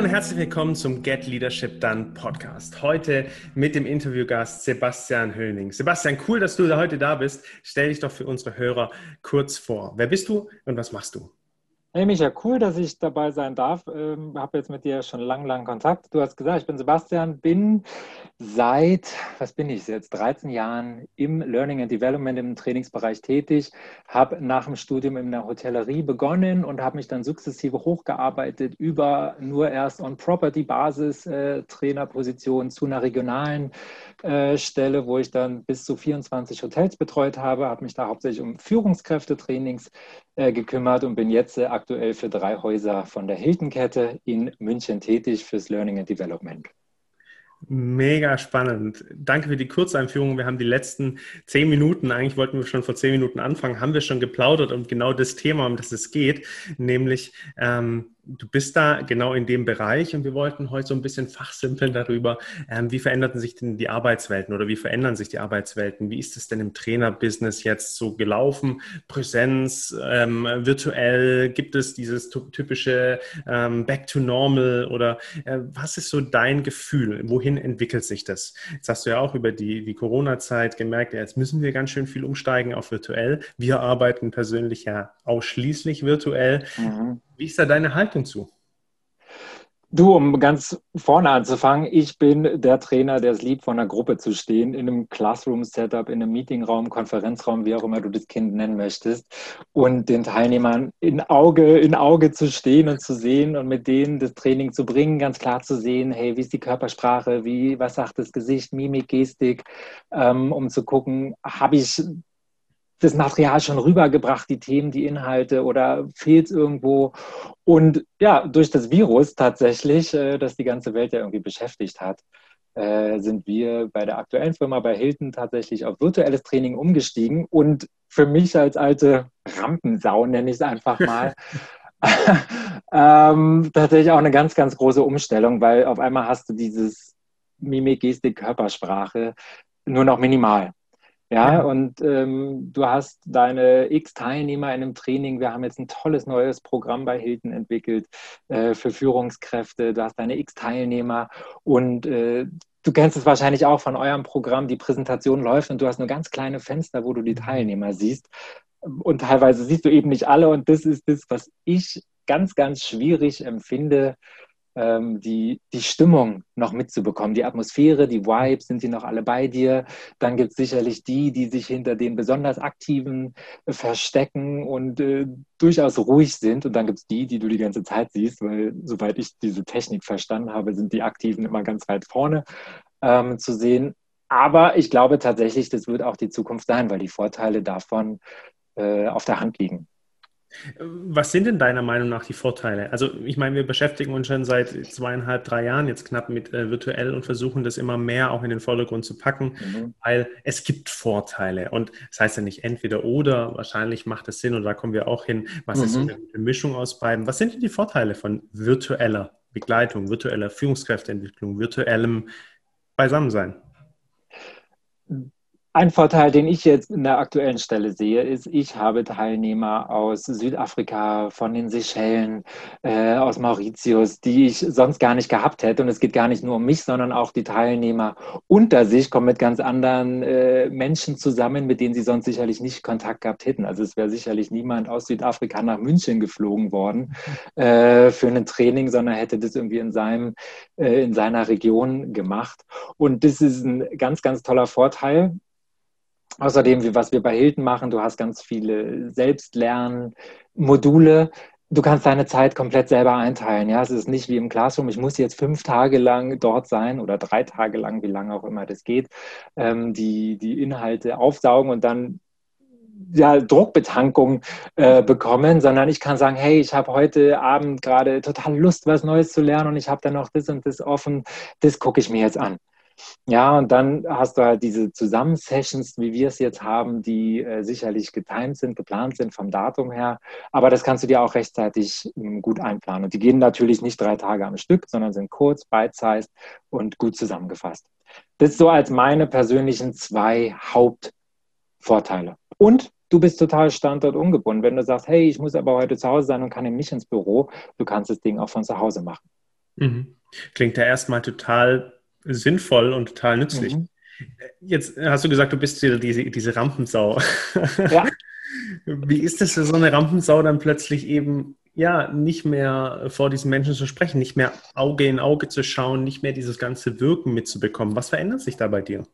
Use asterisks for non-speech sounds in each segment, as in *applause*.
und herzlich willkommen zum Get Leadership Done Podcast. Heute mit dem Interviewgast Sebastian Höllning. Sebastian, cool, dass du heute da bist. Stell dich doch für unsere Hörer kurz vor. Wer bist du und was machst du? Hey Micha, cool, dass ich dabei sein darf. Ähm, habe jetzt mit dir schon lang, lang Kontakt. Du hast gesagt, ich bin Sebastian, bin seit, was bin ich jetzt, 13 Jahren im Learning and Development im Trainingsbereich tätig, habe nach dem Studium in der Hotellerie begonnen und habe mich dann sukzessive hochgearbeitet über nur erst On-Property-Basis äh, Trainerposition zu einer regionalen äh, Stelle, wo ich dann bis zu 24 Hotels betreut habe, habe mich da hauptsächlich um Führungskräftetrainings äh, gekümmert und bin jetzt äh, aktuell für drei Häuser von der Hilton-Kette in München tätig fürs Learning and Development. Mega spannend. Danke für die Kurzeinführung. Wir haben die letzten zehn Minuten, eigentlich wollten wir schon vor zehn Minuten anfangen, haben wir schon geplaudert um genau das Thema, um das es geht, nämlich ähm, du bist da genau in dem Bereich und wir wollten heute so ein bisschen fachsimpeln darüber, ähm, wie veränderten sich denn die Arbeitswelten oder wie verändern sich die Arbeitswelten? Wie ist es denn im Trainerbusiness jetzt so gelaufen? Präsenz, ähm, virtuell, gibt es dieses typische ähm, Back to Normal oder äh, was ist so dein Gefühl? Wohin entwickelt sich das? Jetzt hast du ja auch über die, die Corona-Zeit gemerkt, ja, jetzt müssen wir ganz schön viel umsteigen auf virtuell. Wir arbeiten persönlich ja ausschließlich virtuell. Mhm. Wie ist da deine Haltung zu? Du, um ganz vorne anzufangen, ich bin der Trainer, der es liebt, vor einer Gruppe zu stehen, in einem Classroom-Setup, in einem Meetingraum, Konferenzraum, wie auch immer du das Kind nennen möchtest, und den Teilnehmern in Auge in Auge zu stehen und zu sehen und mit denen das Training zu bringen, ganz klar zu sehen, hey, wie ist die Körpersprache, wie, was sagt das Gesicht, Mimik, Gestik, ähm, um zu gucken, habe ich das Material schon rübergebracht, die Themen, die Inhalte oder fehlt es irgendwo? Und ja, durch das Virus tatsächlich, äh, das die ganze Welt ja irgendwie beschäftigt hat, äh, sind wir bei der aktuellen Firma bei Hilton tatsächlich auf virtuelles Training umgestiegen. Und für mich als alte Rampensau, nenne ich es einfach *laughs* mal, *laughs* ähm, tatsächlich auch eine ganz, ganz große Umstellung, weil auf einmal hast du dieses Mimik, Gestik, Körpersprache nur noch minimal. Ja, und ähm, du hast deine x Teilnehmer in einem Training. Wir haben jetzt ein tolles neues Programm bei Hilton entwickelt äh, für Führungskräfte. Du hast deine x Teilnehmer und äh, du kennst es wahrscheinlich auch von eurem Programm. Die Präsentation läuft und du hast nur ganz kleine Fenster, wo du die mhm. Teilnehmer siehst. Und teilweise siehst du eben nicht alle. Und das ist das, was ich ganz, ganz schwierig empfinde, ähm, die, die Stimmung noch mitzubekommen, die Atmosphäre, die Vibes, sind die noch alle bei dir? Dann gibt es sicherlich die, die sich hinter den besonders Aktiven äh, verstecken und äh, durchaus ruhig sind. Und dann gibt es die, die du die ganze Zeit siehst, weil soweit ich diese Technik verstanden habe, sind die Aktiven immer ganz weit vorne ähm, zu sehen. Aber ich glaube tatsächlich, das wird auch die Zukunft sein, weil die Vorteile davon äh, auf der Hand liegen. Was sind denn deiner Meinung nach die Vorteile? Also ich meine, wir beschäftigen uns schon seit zweieinhalb, drei Jahren jetzt knapp mit äh, virtuell und versuchen das immer mehr auch in den Vordergrund zu packen, mhm. weil es gibt Vorteile und das heißt ja nicht entweder oder, wahrscheinlich macht es Sinn und da kommen wir auch hin, was mhm. ist so eine Mischung aus beiden. Was sind denn die Vorteile von virtueller Begleitung, virtueller Führungskräfteentwicklung, virtuellem Beisammensein? Ein Vorteil, den ich jetzt in der aktuellen Stelle sehe, ist, ich habe Teilnehmer aus Südafrika, von den Seychellen, äh, aus Mauritius, die ich sonst gar nicht gehabt hätte. Und es geht gar nicht nur um mich, sondern auch die Teilnehmer unter sich kommen mit ganz anderen äh, Menschen zusammen, mit denen sie sonst sicherlich nicht Kontakt gehabt hätten. Also es wäre sicherlich niemand aus Südafrika nach München geflogen worden äh, für ein Training, sondern hätte das irgendwie in seinem, äh, in seiner Region gemacht. Und das ist ein ganz, ganz toller Vorteil Außerdem, was wir bei Hilton machen, du hast ganz viele Selbstlernmodule. Du kannst deine Zeit komplett selber einteilen. Ja, es ist nicht wie im Classroom. Ich muss jetzt fünf Tage lang dort sein oder drei Tage lang, wie lange auch immer das geht, ähm, die, die Inhalte aufsaugen und dann ja, Druckbetankung äh, bekommen, sondern ich kann sagen, hey, ich habe heute Abend gerade total Lust, was Neues zu lernen und ich habe dann noch das und das offen, das gucke ich mir jetzt an. Ja, und dann hast du halt diese Zusammensessions, wie wir es jetzt haben, die äh, sicherlich getimed sind, geplant sind vom Datum her. Aber das kannst du dir auch rechtzeitig ähm, gut einplanen. Und die gehen natürlich nicht drei Tage am Stück, sondern sind kurz, bite-sized und gut zusammengefasst. Das so als meine persönlichen zwei Hauptvorteile. Und du bist total standortungebunden. Wenn du sagst, hey, ich muss aber heute zu Hause sein und kann eben nicht ins Büro, du kannst das Ding auch von zu Hause machen. Mhm. Klingt ja erstmal total sinnvoll und total nützlich. Mhm. Jetzt hast du gesagt, du bist wieder diese, diese Rampensau. Ja. *laughs* Wie ist es für so eine Rampensau dann plötzlich eben ja nicht mehr vor diesen Menschen zu sprechen, nicht mehr Auge in Auge zu schauen, nicht mehr dieses ganze Wirken mitzubekommen? Was verändert sich da bei dir?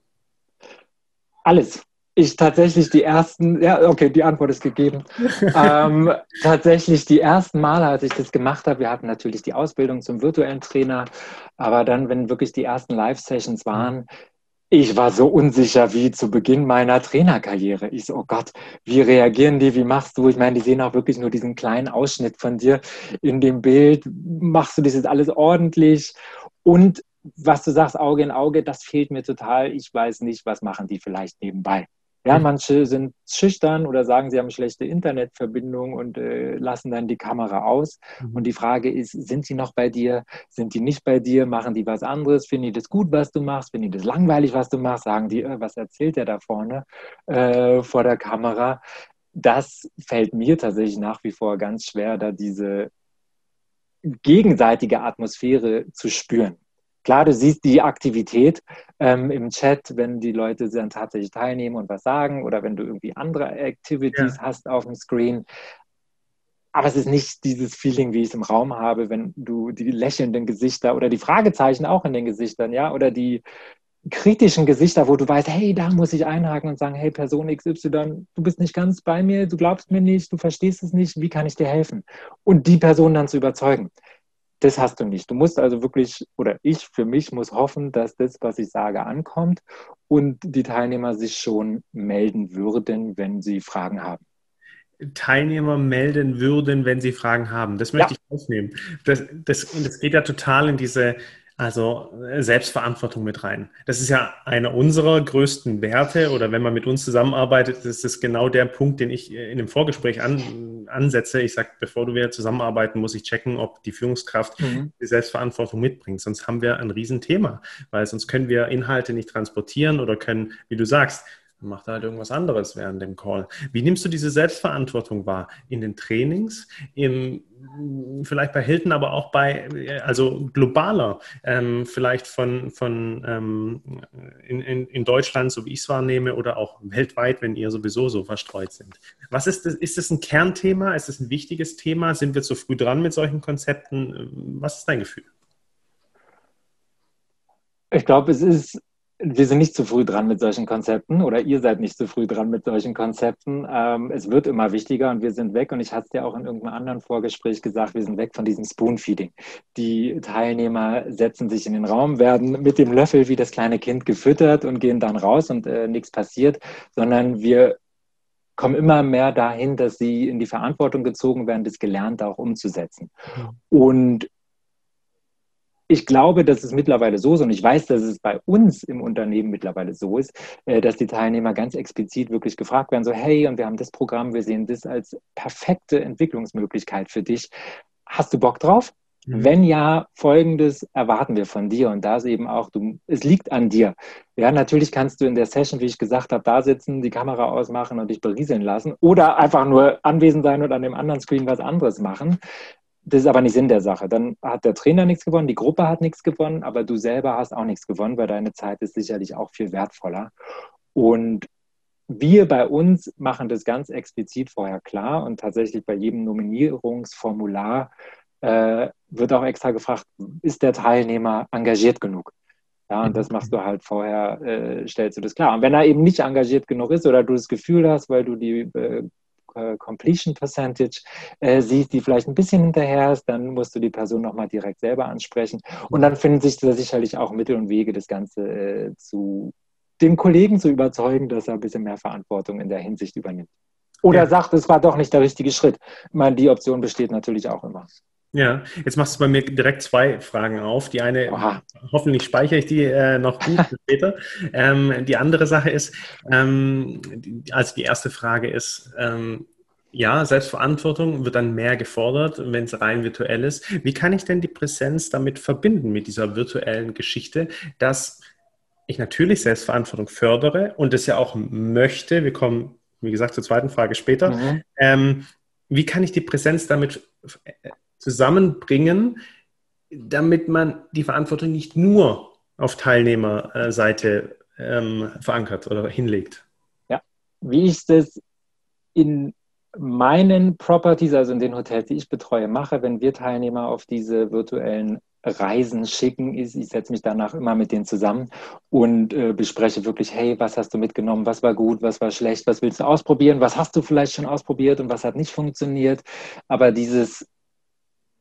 Alles. Ich tatsächlich die ersten, ja, okay, die Antwort ist gegeben. *laughs* ähm, tatsächlich die ersten Male, als ich das gemacht habe, wir hatten natürlich die Ausbildung zum virtuellen Trainer, aber dann, wenn wirklich die ersten Live-Sessions waren, ich war so unsicher wie zu Beginn meiner Trainerkarriere. Ich so, oh Gott, wie reagieren die? Wie machst du? Ich meine, die sehen auch wirklich nur diesen kleinen Ausschnitt von dir in dem Bild. Machst du das jetzt alles ordentlich? Und was du sagst, Auge in Auge, das fehlt mir total. Ich weiß nicht, was machen die vielleicht nebenbei. Ja, manche sind schüchtern oder sagen, sie haben schlechte Internetverbindung und äh, lassen dann die Kamera aus. Mhm. Und die Frage ist, sind sie noch bei dir? Sind die nicht bei dir? Machen die was anderes? Finden die das gut, was du machst? Finden die das langweilig, was du machst? Sagen die, äh, was erzählt der da vorne äh, vor der Kamera? Das fällt mir tatsächlich nach wie vor ganz schwer, da diese gegenseitige Atmosphäre zu spüren. Klar, du siehst die Aktivität ähm, im Chat, wenn die Leute dann tatsächlich teilnehmen und was sagen oder wenn du irgendwie andere Activities ja. hast auf dem Screen. Aber es ist nicht dieses Feeling, wie ich es im Raum habe, wenn du die lächelnden Gesichter oder die Fragezeichen auch in den Gesichtern, ja, oder die kritischen Gesichter, wo du weißt, hey, da muss ich einhaken und sagen, hey, Person XY, du bist nicht ganz bei mir, du glaubst mir nicht, du verstehst es nicht, wie kann ich dir helfen? Und die Person dann zu überzeugen das hast du nicht. Du musst also wirklich, oder ich für mich muss hoffen, dass das, was ich sage, ankommt und die Teilnehmer sich schon melden würden, wenn sie Fragen haben. Teilnehmer melden würden, wenn sie Fragen haben. Das möchte ja. ich aufnehmen. Das, das, das geht ja total in diese also äh, Selbstverantwortung mit rein. Das ist ja einer unserer größten Werte oder wenn man mit uns zusammenarbeitet, ist das genau der Punkt, den ich äh, in dem Vorgespräch an, ansetze. Ich sage, bevor du wieder zusammenarbeiten, muss ich checken, ob die Führungskraft mhm. die Selbstverantwortung mitbringt. Sonst haben wir ein Riesenthema, weil sonst können wir Inhalte nicht transportieren oder können, wie du sagst, macht halt irgendwas anderes während dem Call. Wie nimmst du diese Selbstverantwortung wahr? In den Trainings, im, vielleicht bei Hilton, aber auch bei, also globaler, ähm, vielleicht von, von ähm, in, in, in, Deutschland, so wie ich es wahrnehme, oder auch weltweit, wenn ihr sowieso so verstreut sind. Was ist das? Ist das ein Kernthema? Ist das ein wichtiges Thema? Sind wir zu früh dran mit solchen Konzepten? Was ist dein Gefühl? Ich glaube, es ist wir sind nicht zu früh dran mit solchen Konzepten oder ihr seid nicht zu früh dran mit solchen Konzepten. Ähm, es wird immer wichtiger und wir sind weg. Und ich hatte es ja auch in irgendeinem anderen Vorgespräch gesagt, wir sind weg von diesem Spoonfeeding. Die Teilnehmer setzen sich in den Raum, werden mit dem Löffel wie das kleine Kind gefüttert und gehen dann raus und äh, nichts passiert, sondern wir kommen immer mehr dahin, dass sie in die Verantwortung gezogen werden, das Gelernte auch umzusetzen. Und ich glaube, dass es mittlerweile so ist und ich weiß, dass es bei uns im Unternehmen mittlerweile so ist, äh, dass die Teilnehmer ganz explizit wirklich gefragt werden, so hey, und wir haben das Programm, wir sehen das als perfekte Entwicklungsmöglichkeit für dich. Hast du Bock drauf? Mhm. Wenn ja, folgendes erwarten wir von dir und da ist eben auch, du, es liegt an dir. Ja, natürlich kannst du in der Session, wie ich gesagt habe, da sitzen, die Kamera ausmachen und dich berieseln lassen oder einfach nur anwesend sein und an dem anderen Screen was anderes machen. Das ist aber nicht Sinn der Sache. Dann hat der Trainer nichts gewonnen, die Gruppe hat nichts gewonnen, aber du selber hast auch nichts gewonnen, weil deine Zeit ist sicherlich auch viel wertvoller. Und wir bei uns machen das ganz explizit vorher klar und tatsächlich bei jedem Nominierungsformular äh, wird auch extra gefragt, ist der Teilnehmer engagiert genug? Ja, und das machst du halt vorher, äh, stellst du das klar. Und wenn er eben nicht engagiert genug ist oder du das Gefühl hast, weil du die äh, äh, Completion Percentage äh, siehst, die vielleicht ein bisschen hinterher ist, dann musst du die Person nochmal direkt selber ansprechen. Und dann finden sich da sicherlich auch Mittel und Wege, das Ganze äh, zu dem Kollegen zu überzeugen, dass er ein bisschen mehr Verantwortung in der Hinsicht übernimmt. Oder ja. sagt, es war doch nicht der richtige Schritt. Ich meine, die Option besteht natürlich auch immer. Ja, jetzt machst du bei mir direkt zwei Fragen auf. Die eine, Aha. hoffentlich speichere ich die äh, noch gut später. Ähm, die andere Sache ist, ähm, die, also die erste Frage ist, ähm, ja, Selbstverantwortung wird dann mehr gefordert, wenn es rein virtuell ist. Wie kann ich denn die Präsenz damit verbinden mit dieser virtuellen Geschichte, dass ich natürlich Selbstverantwortung fördere und es ja auch möchte. Wir kommen, wie gesagt, zur zweiten Frage später. Mhm. Ähm, wie kann ich die Präsenz damit zusammenbringen, damit man die Verantwortung nicht nur auf Teilnehmerseite ähm, verankert oder hinlegt? Ja, wie ich das in meinen Properties, also in den Hotels, die ich betreue, mache, wenn wir Teilnehmer auf diese virtuellen Reisen schicken, ist, ich setze mich danach immer mit denen zusammen und äh, bespreche wirklich, hey, was hast du mitgenommen, was war gut, was war schlecht, was willst du ausprobieren, was hast du vielleicht schon ausprobiert und was hat nicht funktioniert. Aber dieses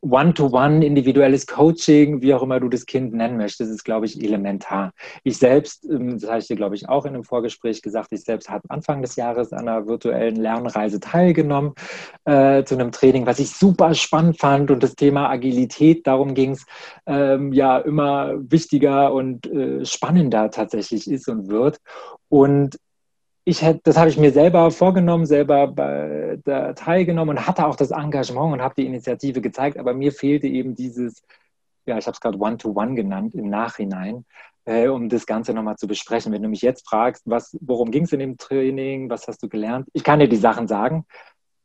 One-to-One, individuelles Coaching, wie auch immer du das Kind nennen möchtest, ist, glaube ich, elementar. Ich selbst, ähm, das habe ich dir, glaube ich, auch in einem Vorgespräch gesagt, ich selbst habe Anfang des Jahres an einer virtuellen Lernreise teilgenommen äh, zu einem Training, was ich super spannend fand und das Thema Agilität, darum ging es, ähm, ja immer wichtiger und äh, spannender tatsächlich ist und wird. Und ich hätte, das habe ich mir selber vorgenommen, selber bei, da teilgenommen und hatte auch das Engagement und habe die Initiative gezeigt, aber mir fehlte eben dieses, ja, ich habe es gerade One-to-One genannt im Nachhinein, äh, um das Ganze nochmal zu besprechen. Wenn du mich jetzt fragst, was, worum ging es in dem Training, was hast du gelernt? Ich kann dir die Sachen sagen,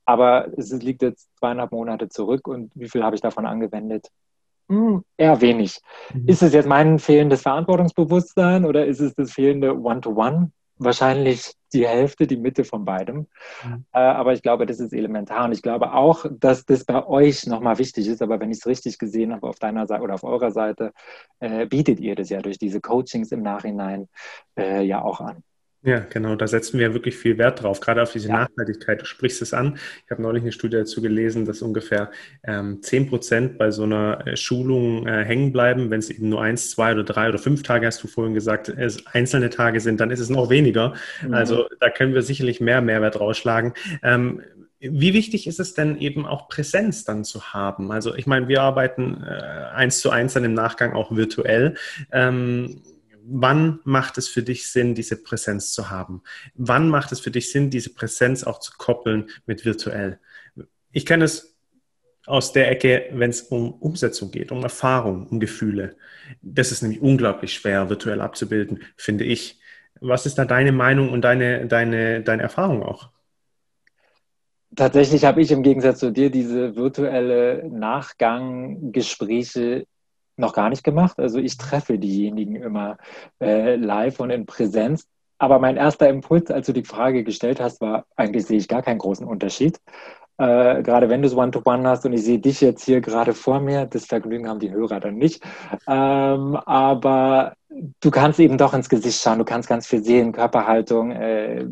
aber es liegt jetzt zweieinhalb Monate zurück und wie viel habe ich davon angewendet? Hm, eher wenig. Mhm. Ist es jetzt mein fehlendes Verantwortungsbewusstsein oder ist es das fehlende One-to-One? Wahrscheinlich die Hälfte, die Mitte von beidem. Mhm. Äh, aber ich glaube, das ist elementar. Und ich glaube auch, dass das bei euch nochmal wichtig ist. Aber wenn ich es richtig gesehen habe, auf deiner Seite oder auf eurer Seite, äh, bietet ihr das ja durch diese Coachings im Nachhinein äh, ja auch an. Ja, genau, da setzen wir wirklich viel Wert drauf, gerade auf diese ja. Nachhaltigkeit. Du sprichst es an. Ich habe neulich eine Studie dazu gelesen, dass ungefähr ähm, 10 Prozent bei so einer äh, Schulung äh, hängen bleiben. Wenn es eben nur eins, zwei oder drei oder fünf Tage, hast du vorhin gesagt, es einzelne Tage sind, dann ist es noch weniger. Mhm. Also da können wir sicherlich mehr Mehrwert rausschlagen. Ähm, wie wichtig ist es denn eben auch Präsenz dann zu haben? Also ich meine, wir arbeiten äh, eins zu eins dann im Nachgang auch virtuell. Ähm, wann macht es für dich Sinn, diese Präsenz zu haben? Wann macht es für dich Sinn, diese Präsenz auch zu koppeln mit virtuell? Ich kenne es aus der Ecke, wenn es um Umsetzung geht, um Erfahrung, um Gefühle. Das ist nämlich unglaublich schwer, virtuell abzubilden, finde ich. Was ist da deine Meinung und deine, deine, deine Erfahrung auch? Tatsächlich habe ich im Gegensatz zu dir diese virtuelle Nachgang-Gespräche noch gar nicht gemacht. Also ich treffe diejenigen immer äh, live und in Präsenz. Aber mein erster Impuls, als du die Frage gestellt hast, war, eigentlich sehe ich gar keinen großen Unterschied. Äh, gerade wenn du es One-to-One hast und ich sehe dich jetzt hier gerade vor mir, das Vergnügen haben die Hörer dann nicht. Ähm, aber du kannst eben doch ins Gesicht schauen, du kannst ganz viel sehen, Körperhaltung, äh,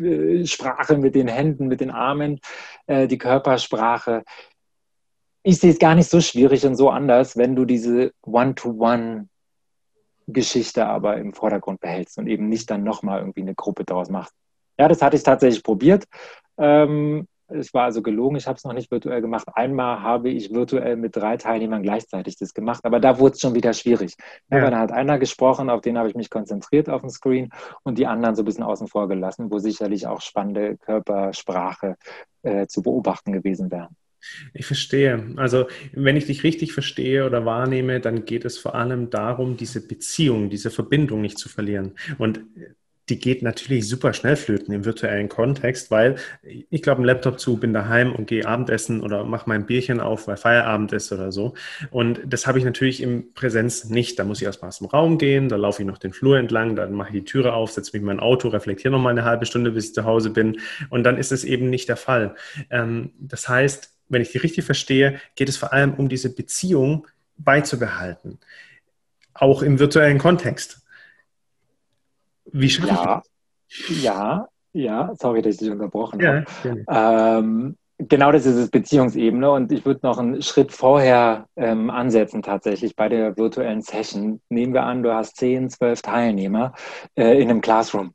äh Sprache mit den Händen, mit den Armen, äh, die Körpersprache ich sehe es gar nicht so schwierig und so anders, wenn du diese One-to-One-Geschichte aber im Vordergrund behältst und eben nicht dann nochmal irgendwie eine Gruppe daraus machst. Ja, das hatte ich tatsächlich probiert. Ähm, es war also gelogen, ich habe es noch nicht virtuell gemacht. Einmal habe ich virtuell mit drei Teilnehmern gleichzeitig das gemacht, aber da wurde es schon wieder schwierig. Ja. Da hat einer gesprochen, auf den habe ich mich konzentriert auf dem Screen und die anderen so ein bisschen außen vor gelassen, wo sicherlich auch spannende Körpersprache äh, zu beobachten gewesen wäre. Ich verstehe. Also wenn ich dich richtig verstehe oder wahrnehme, dann geht es vor allem darum, diese Beziehung, diese Verbindung nicht zu verlieren. Und die geht natürlich super schnell flöten im virtuellen Kontext, weil ich glaube, ein Laptop zu, bin daheim und gehe Abendessen oder mache mein Bierchen auf, weil Feierabend ist oder so. Und das habe ich natürlich im Präsenz nicht. Da muss ich erstmal aus dem Raum gehen, da laufe ich noch den Flur entlang, dann mache ich die Türe auf, setze mich in mein Auto, reflektiere noch mal eine halbe Stunde, bis ich zu Hause bin. Und dann ist es eben nicht der Fall. Ähm, das heißt, wenn ich die richtig verstehe, geht es vor allem um diese Beziehung beizubehalten. Auch im virtuellen Kontext. Wie schaffe ja, ich das? Ja, ja, sorry, dass ich dich unterbrochen ja, habe. Ähm, genau das ist es, Beziehungsebene. Und ich würde noch einen Schritt vorher ähm, ansetzen, tatsächlich bei der virtuellen Session. Nehmen wir an, du hast 10, 12 Teilnehmer äh, in einem Classroom.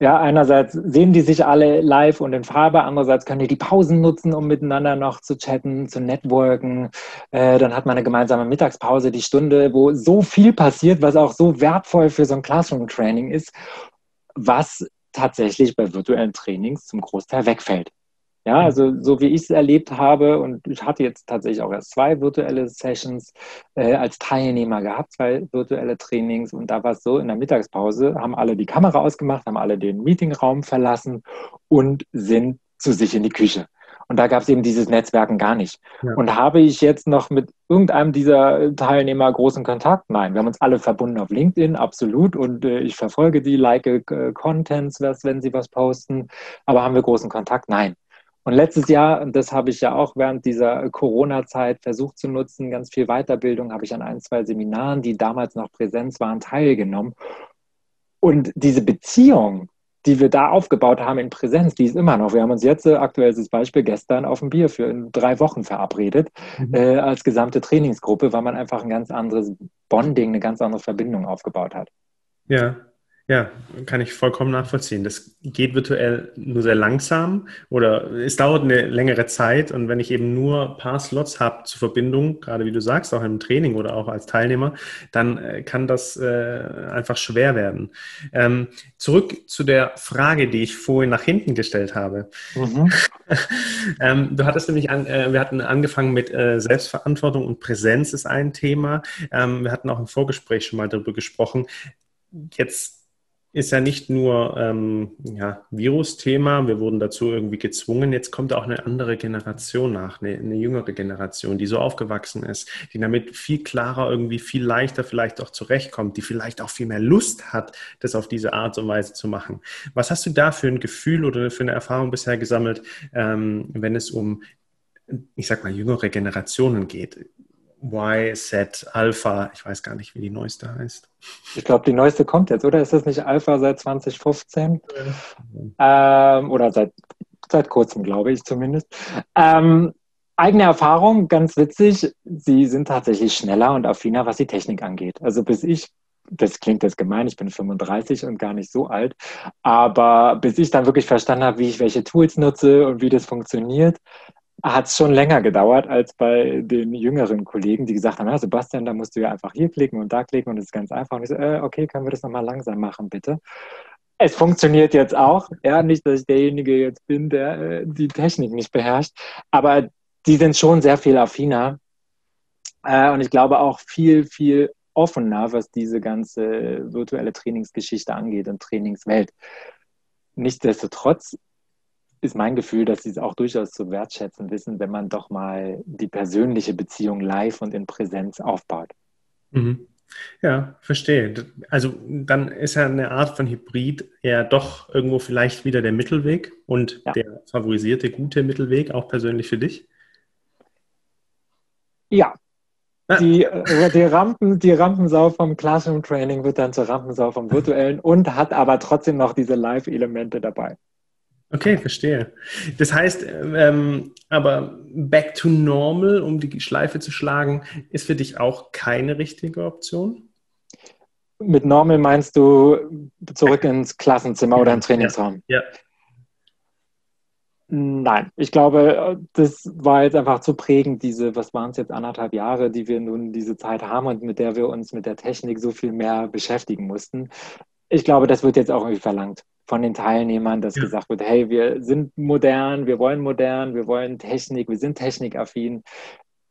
Ja, einerseits sehen die sich alle live und in Farbe, andererseits können die die Pausen nutzen, um miteinander noch zu chatten, zu networken. Äh, dann hat man eine gemeinsame Mittagspause, die Stunde, wo so viel passiert, was auch so wertvoll für so ein Classroom-Training ist, was tatsächlich bei virtuellen Trainings zum Großteil wegfällt. Ja, also so wie ich es erlebt habe, und ich hatte jetzt tatsächlich auch erst zwei virtuelle Sessions äh, als Teilnehmer gehabt, zwei virtuelle Trainings. Und da war es so, in der Mittagspause haben alle die Kamera ausgemacht, haben alle den Meetingraum verlassen und sind zu sich in die Küche. Und da gab es eben dieses Netzwerken gar nicht. Ja. Und habe ich jetzt noch mit irgendeinem dieser Teilnehmer großen Kontakt? Nein, wir haben uns alle verbunden auf LinkedIn, absolut. Und äh, ich verfolge die, like äh, Contents, was, wenn sie was posten. Aber haben wir großen Kontakt? Nein. Und letztes Jahr, und das habe ich ja auch während dieser Corona-Zeit versucht zu nutzen, ganz viel Weiterbildung, habe ich an ein, zwei Seminaren, die damals noch Präsenz waren, teilgenommen. Und diese Beziehung, die wir da aufgebaut haben in Präsenz, die ist immer noch. Wir haben uns jetzt, äh, aktuelles Beispiel, gestern auf ein Bier für drei Wochen verabredet, mhm. äh, als gesamte Trainingsgruppe, weil man einfach ein ganz anderes Bonding, eine ganz andere Verbindung aufgebaut hat. Ja, ja, kann ich vollkommen nachvollziehen. Das geht virtuell nur sehr langsam oder es dauert eine längere Zeit. Und wenn ich eben nur ein paar Slots habe zur Verbindung, gerade wie du sagst, auch im Training oder auch als Teilnehmer, dann äh, kann das äh, einfach schwer werden. Ähm, zurück zu der Frage, die ich vorhin nach hinten gestellt habe. Mhm. *laughs* ähm, du hattest nämlich, an, äh, wir hatten angefangen mit äh, Selbstverantwortung und Präsenz ist ein Thema. Ähm, wir hatten auch im Vorgespräch schon mal darüber gesprochen. Jetzt ist ja nicht nur ähm, ja, Virus-Thema, wir wurden dazu irgendwie gezwungen, jetzt kommt auch eine andere Generation nach, eine, eine, jüngere Generation, die so aufgewachsen ist, die damit viel klarer, irgendwie viel leichter vielleicht auch zurechtkommt, die vielleicht auch viel mehr Lust hat, das auf diese Art und Weise zu machen. Was hast du da für ein Gefühl oder für eine Erfahrung bisher gesammelt, ähm, wenn es um, ich sag mal, jüngere Generationen geht? Y, Z, Alpha, ich weiß gar nicht, wie die neueste heißt. Ich glaube, die neueste kommt jetzt, oder? Ist das nicht Alpha seit 2015? Ja. Ähm, oder seit, seit kurzem, glaube ich zumindest. Ähm, eigene Erfahrung, ganz witzig, sie sind tatsächlich schneller und affiner, was die Technik angeht. Also bis ich das klingt jetzt gemein, ich bin 35 und gar nicht so alt, aber bis ich dann wirklich verstanden habe, wie ich welche Tools nutze und wie das funktioniert, hat es schon länger gedauert als bei den jüngeren Kollegen, die gesagt haben, ja, Sebastian, da musst du ja einfach hier klicken und da klicken und es ist ganz einfach. Und ich so, äh, okay, können wir das nochmal langsam machen, bitte? Es funktioniert jetzt auch. Ja, nicht, dass ich derjenige jetzt bin, der äh, die Technik nicht beherrscht, aber die sind schon sehr viel affiner äh, und ich glaube auch viel, viel offener, was diese ganze virtuelle Trainingsgeschichte angeht und Trainingswelt. Nichtsdestotrotz ist mein Gefühl, dass sie es auch durchaus zu wertschätzen wissen, wenn man doch mal die persönliche Beziehung live und in Präsenz aufbaut. Mhm. Ja, verstehe. Also dann ist ja eine Art von Hybrid eher doch irgendwo vielleicht wieder der Mittelweg und ja. der favorisierte gute Mittelweg, auch persönlich für dich? Ja. Ah. Die, äh, die, Rampen, die Rampensau vom Classroom Training wird dann zur Rampensau vom virtuellen und hat aber trotzdem noch diese Live-Elemente dabei. Okay, verstehe. Das heißt, ähm, aber back to normal, um die Schleife zu schlagen, ist für dich auch keine richtige Option? Mit normal meinst du zurück ins Klassenzimmer oder im Trainingsraum? Ja. ja. Nein, ich glaube, das war jetzt einfach zu prägend, diese, was waren es jetzt, anderthalb Jahre, die wir nun diese Zeit haben und mit der wir uns mit der Technik so viel mehr beschäftigen mussten. Ich glaube, das wird jetzt auch irgendwie verlangt von den Teilnehmern, dass ja. gesagt wird, hey, wir sind modern, wir wollen modern, wir wollen Technik, wir sind technikaffin.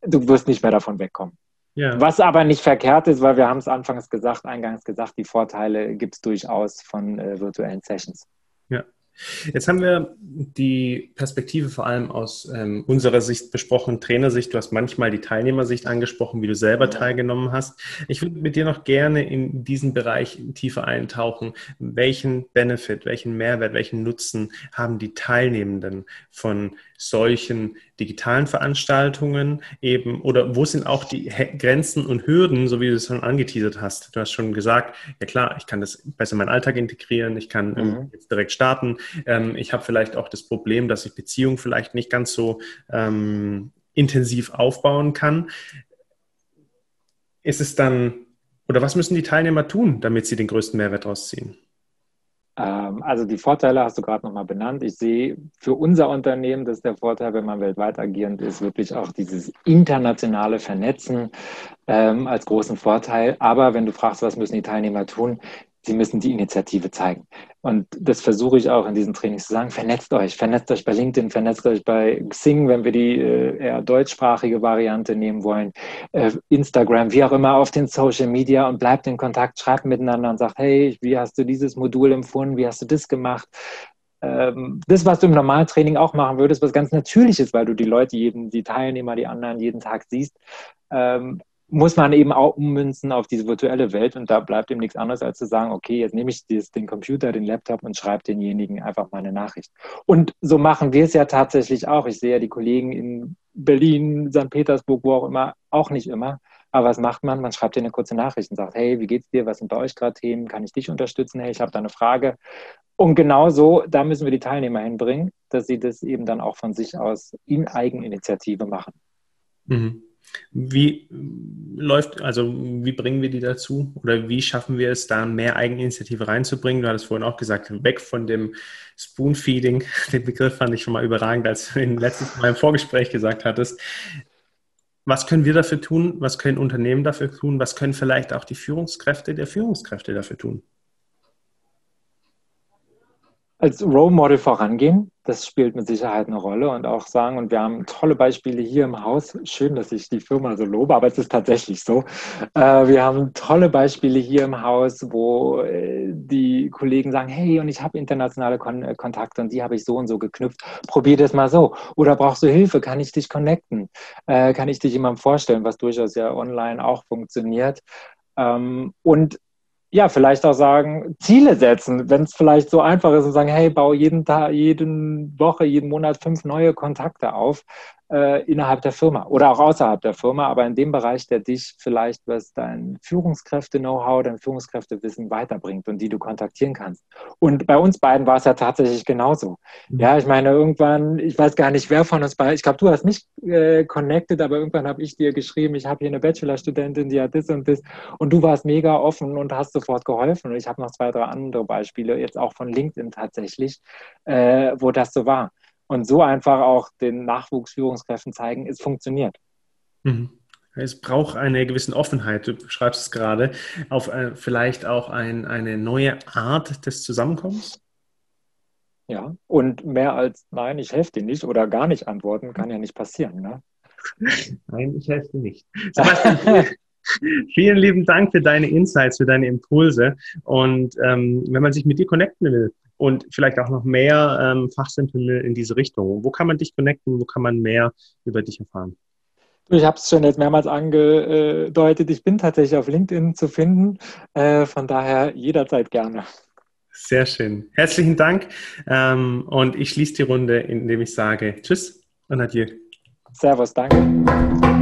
Du wirst nicht mehr davon wegkommen. Ja. Was aber nicht verkehrt ist, weil wir haben es anfangs gesagt, eingangs gesagt, die Vorteile gibt es durchaus von äh, virtuellen Sessions. Ja. Jetzt haben wir die Perspektive vor allem aus ähm, unserer Sicht besprochen, Trainersicht. Du hast manchmal die Teilnehmersicht angesprochen, wie du selber teilgenommen hast. Ich würde mit dir noch gerne in diesen Bereich tiefer eintauchen. Welchen Benefit, welchen Mehrwert, welchen Nutzen haben die Teilnehmenden von solchen digitalen Veranstaltungen eben oder wo sind auch die Grenzen und Hürden, so wie du es schon angeteasert hast? Du hast schon gesagt, ja klar, ich kann das besser in meinen Alltag integrieren, ich kann ähm, mhm. jetzt direkt starten. Ähm, ich habe vielleicht auch das Problem, dass ich Beziehungen vielleicht nicht ganz so ähm, intensiv aufbauen kann. Ist es dann, oder was müssen die Teilnehmer tun, damit sie den größten Mehrwert daraus ziehen? Ähm, also die Vorteile hast du gerade nochmal benannt. Ich sehe für unser Unternehmen, das ist der Vorteil, wenn man weltweit agierend ist, wirklich auch dieses internationale Vernetzen ähm, als großen Vorteil. Aber wenn du fragst, was müssen die Teilnehmer tun, Sie müssen die Initiative zeigen. Und das versuche ich auch in diesen Trainings zu sagen. Vernetzt euch, vernetzt euch bei LinkedIn, vernetzt euch bei Xing, wenn wir die äh, eher deutschsprachige Variante nehmen wollen, äh, Instagram, wie auch immer auf den Social Media und bleibt in Kontakt, schreibt miteinander und sagt, hey, wie hast du dieses Modul empfunden, wie hast du das gemacht? ähm, das, was du im Normaltraining auch machen würdest, was ganz natürlich ist, weil du die Leute, jeden, die Teilnehmer, die anderen jeden Tag siehst, ähm, muss man eben auch ummünzen auf diese virtuelle Welt und da bleibt ihm nichts anderes, als zu sagen, okay, jetzt nehme ich dieses, den Computer, den Laptop und schreibe denjenigen einfach mal eine Nachricht. Und so machen wir es ja tatsächlich auch. Ich sehe ja die Kollegen in Berlin, St. Petersburg, wo auch immer, auch nicht immer. Aber was macht man? Man schreibt dir eine kurze Nachricht und sagt, hey, wie geht's dir? Was sind bei euch gerade Themen? Kann ich dich unterstützen? Hey, ich habe da eine Frage. Und genau so, da müssen wir die Teilnehmer hinbringen, dass sie das eben dann auch von sich aus in Eigeninitiative machen. Mhm. Wie läuft, also wie bringen wir die dazu oder wie schaffen wir es, da mehr Eigeninitiative reinzubringen? Du hattest vorhin auch gesagt, weg von dem Spoonfeeding. *laughs* Den Begriff fand ich schon mal überragend, als du ihn letztes Mal im Vorgespräch gesagt hattest. Was können wir dafür tun? Was können Unternehmen dafür tun? Was können vielleicht auch die Führungskräfte der Führungskräfte dafür tun? Als Role Model vorangehen. Das spielt mit Sicherheit eine Rolle und auch sagen, und wir haben tolle Beispiele hier im Haus. Schön, dass ich die Firma so lobe, aber es ist tatsächlich so. Äh, wir haben tolle Beispiele hier im Haus, wo äh, die Kollegen sagen, hey, und ich habe internationale Kon äh, Kontakte und die habe ich so und so geknüpft. Probier das mal so. Oder brauchst du Hilfe? Kann ich dich connecten? Kann ich dich jemandem vorstellen, was durchaus ja online auch funktioniert? Ähm, und ja, vielleicht auch sagen, Ziele setzen, wenn es vielleicht so einfach ist und sagen, hey, baue jeden Tag, jeden Woche, jeden Monat fünf neue Kontakte auf äh, innerhalb der Firma oder auch außerhalb der Firma, aber in dem Bereich, der dich vielleicht, was dein Führungskräfte-Know-how, dein Führungskräftewissen weiterbringt und die du kontaktieren kannst. Und bei uns beiden war es ja tatsächlich genauso. Mhm. Ja, ich meine, irgendwann, ich weiß gar nicht, wer von uns beiden, ich glaube, du hast mich äh, connected, aber irgendwann habe ich dir geschrieben, ich habe hier eine Bachelorstudentin, die hat das und das und du warst mega offen und hast sofort geholfen. Und ich habe noch zwei, drei andere Beispiele, jetzt auch von LinkedIn tatsächlich, äh, wo das so war und so einfach auch den Nachwuchsführungskräften zeigen, es funktioniert. Mhm. Es braucht eine gewisse Offenheit, du beschreibst es gerade, auf äh, vielleicht auch ein, eine neue Art des Zusammenkommens. Ja, und mehr als nein, ich helfe dir nicht oder gar nicht antworten, kann ja nicht passieren. Ne? *laughs* Nein, ich helfe dir nicht. Sebastian, *laughs* vielen lieben Dank für deine Insights, für deine Impulse. Und ähm, wenn man sich mit dir connecten will, und vielleicht auch noch mehr ähm, Fachsimpel in diese Richtung. Wo kann man dich connecten? Wo kann man mehr über dich erfahren? Ich habe es schon jetzt mehrmals angedeutet. Ich bin tatsächlich auf LinkedIn zu finden. Äh, von daher jederzeit gerne. Sehr schön. Herzlichen Dank. Ähm, und ich schließe die Runde, indem ich sage Tschüss und Adieu. Servus, danke.